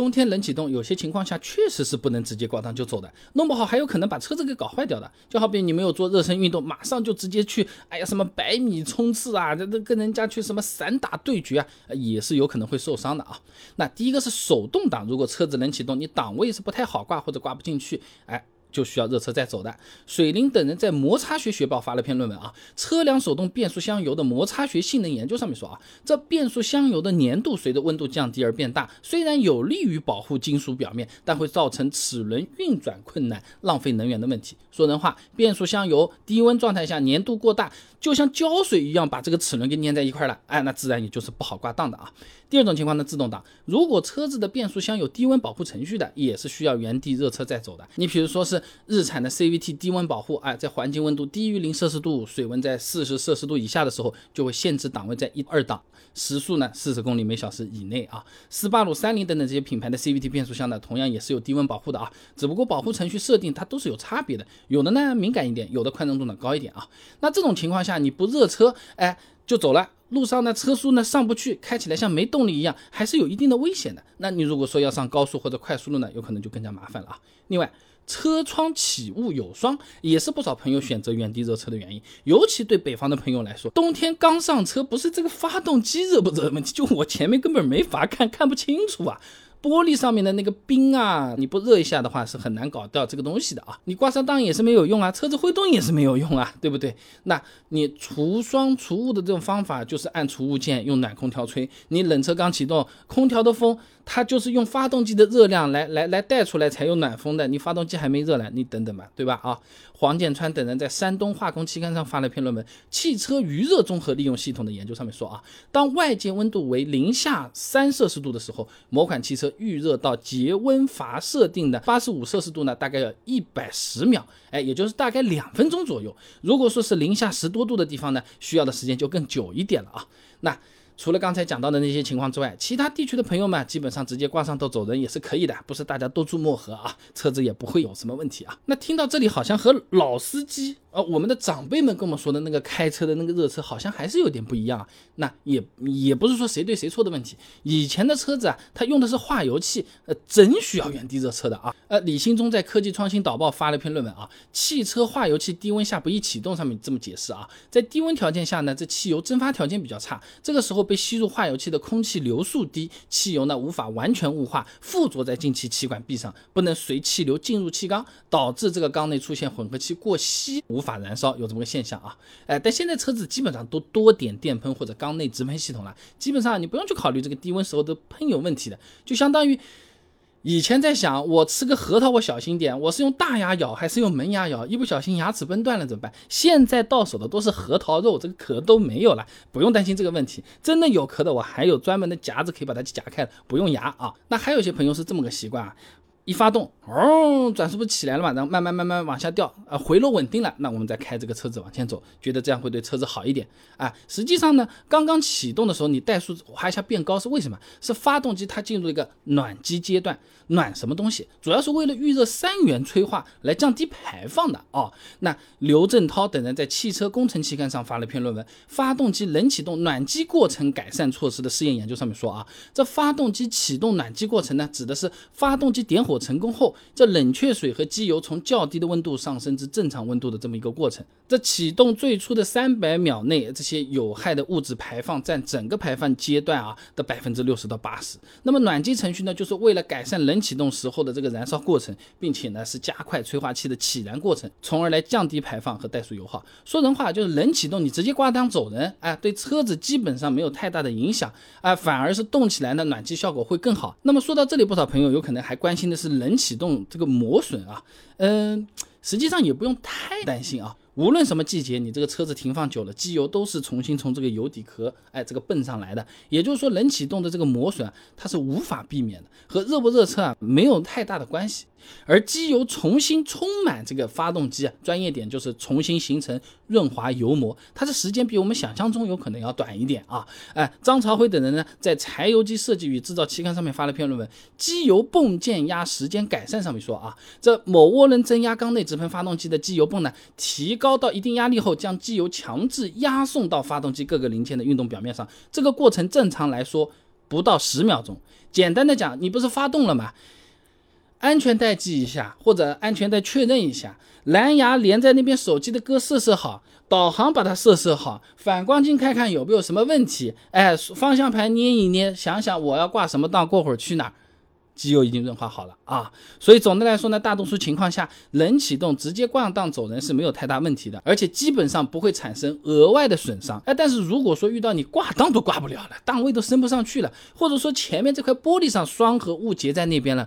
冬天冷启动，有些情况下确实是不能直接挂档就走的，弄不好还有可能把车子给搞坏掉的。就好比你没有做热身运动，马上就直接去，哎呀什么百米冲刺啊，这这跟人家去什么散打对决啊，也是有可能会受伤的啊。那第一个是手动挡，如果车子冷启动，你档位是不太好挂或者挂不进去，哎。就需要热车再走的。水灵等人在摩擦学学报发了篇论文啊，车辆手动变速箱油的摩擦学性能研究上面说啊，这变速箱油的粘度随着温度降低而变大，虽然有利于保护金属表面，但会造成齿轮运转困难、浪费能源的问题。说人话，变速箱油低温状态下粘度过大，就像胶水一样把这个齿轮给粘在一块了，哎，那自然也就是不好挂档的啊。第二种情况呢，自动挡，如果车子的变速箱有低温保护程序的，也是需要原地热车再走的。你比如说是日产的 CVT 低温保护，哎，在环境温度低于零摄氏度，水温在四十摄氏度以下的时候，就会限制档位在一二档，时速呢四十公里每小时以内啊。斯巴鲁、三菱等等这些品牌的 CVT 变速箱呢，同样也是有低温保护的啊，只不过保护程序设定它都是有差别的，有的呢敏感一点，有的宽容度呢高一点啊。那这种情况下你不热车，哎，就走了。路上呢，车速呢上不去，开起来像没动力一样，还是有一定的危险的。那你如果说要上高速或者快速路呢，有可能就更加麻烦了啊。另外，车窗起雾有霜，也是不少朋友选择原地热车的原因。尤其对北方的朋友来说，冬天刚上车，不是这个发动机热不热的问题，就我前面根本没法看，看不清楚啊。玻璃上面的那个冰啊，你不热一下的话是很难搞掉这个东西的啊。你挂上档也是没有用啊，车子会动也是没有用啊，对不对？那你除霜除雾的这种方法就是按除雾键，用暖空调吹。你冷车刚启动，空调的风它就是用发动机的热量来来来带出来才有暖风的。你发动机还没热呢，你等等吧，对吧？啊，黄建川等人在山东化工期刊上发了篇论文《汽车余热综合利用系统的研究》，上面说啊，当外界温度为零下三摄氏度的时候，某款汽车预热到节温阀设定的八十五摄氏度呢，大概要一百十秒，哎，也就是大概两分钟左右。如果说是零下十多度的地方呢，需要的时间就更久一点了啊。那除了刚才讲到的那些情况之外，其他地区的朋友们基本上直接挂上都走人也是可以的，不是大家都住漠河啊，车子也不会有什么问题啊。那听到这里，好像和老司机。呃，我们的长辈们跟我们说的那个开车的那个热车，好像还是有点不一样。那也也不是说谁对谁错的问题。以前的车子啊，它用的是化油器，呃，真需要原地热车的啊。呃，李兴忠在科技创新导报发了一篇论文啊，汽车化油器低温下不易启动，上面这么解释啊，在低温条件下呢，这汽油蒸发条件比较差，这个时候被吸入化油器的空气流速低，汽油呢无法完全雾化，附着在进气气管壁上，不能随气流进入气缸，导致这个缸内出现混合气过稀。无法燃烧有这么个现象啊，哎，但现在车子基本上都多点电喷或者缸内直喷系统了，基本上你不用去考虑这个低温时候的喷油问题的，就相当于以前在想我吃个核桃我小心点，我是用大牙咬还是用门牙咬，一不小心牙齿崩断了怎么办？现在到手的都是核桃肉，这个壳都没有了，不用担心这个问题。真的有壳的，我还有专门的夹子可以把它夹开，不用牙啊。那还有些朋友是这么个习惯啊。一发动，哦，转速不起来了嘛，然后慢慢慢慢往下掉，啊，回落稳定了，那我们再开这个车子往前走，觉得这样会对车子好一点啊。实际上呢，刚刚启动的时候，你怠速滑一下变高是为什么？是发动机它进入一个暖机阶段，暖什么东西？主要是为了预热三元催化来降低排放的哦。那刘振涛等人在汽车工程期刊上发了一篇论文《发动机冷启动暖机过程改善措施的试验研究》，上面说啊，这发动机启动暖机过程呢，指的是发动机点火。成功后，这冷却水和机油从较低的温度上升至正常温度的这么一个过程。这启动最初的三百秒内，这些有害的物质排放占整个排放阶段啊的百分之六十到八十。那么暖机程序呢，就是为了改善冷启动时候的这个燃烧过程，并且呢是加快催化器的起燃过程，从而来降低排放和怠速油耗。说人话就是冷启动，你直接挂档走人，哎，对车子基本上没有太大的影响，哎，反而是动起来呢，暖机效果会更好。那么说到这里，不少朋友有可能还关心的是。冷启动这个磨损啊，嗯，实际上也不用太担心啊。无论什么季节，你这个车子停放久了，机油都是重新从这个油底壳，哎，这个泵上来的。也就是说，冷启动的这个磨损，它是无法避免的，和热不热车啊没有太大的关系。而机油重新充满这个发动机啊，专业点就是重新形成润滑油膜，它的时间比我们想象中有可能要短一点啊。哎，张朝辉等人呢，在柴油机设计与制造期刊上面发了篇论文《机油泵渐压时间改善》，上面说啊，这某涡轮增压缸内直喷发动机的机油泵呢，提高到一定压力后，将机油强制压送到发动机各个零件的运动表面上，这个过程正常来说。不到十秒钟。简单的讲，你不是发动了吗？安全带系一下，或者安全带确认一下，蓝牙连在那边手机的歌设设好，导航把它设设好，反光镜看看有没有什么问题，哎，方向盘捏一捏，想想我要挂什么档，过会儿去哪儿，机油已经润滑好了啊。所以总的来说呢，大多数情况下，冷启动直接挂档走人是没有太大问题的，而且基本上不会产生额外的损伤。哎，但是如果说遇到你挂档都挂不了了，档位都升不上去了，或者说前面这块玻璃上霜和雾结在那边了。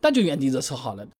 那就原地热车好了。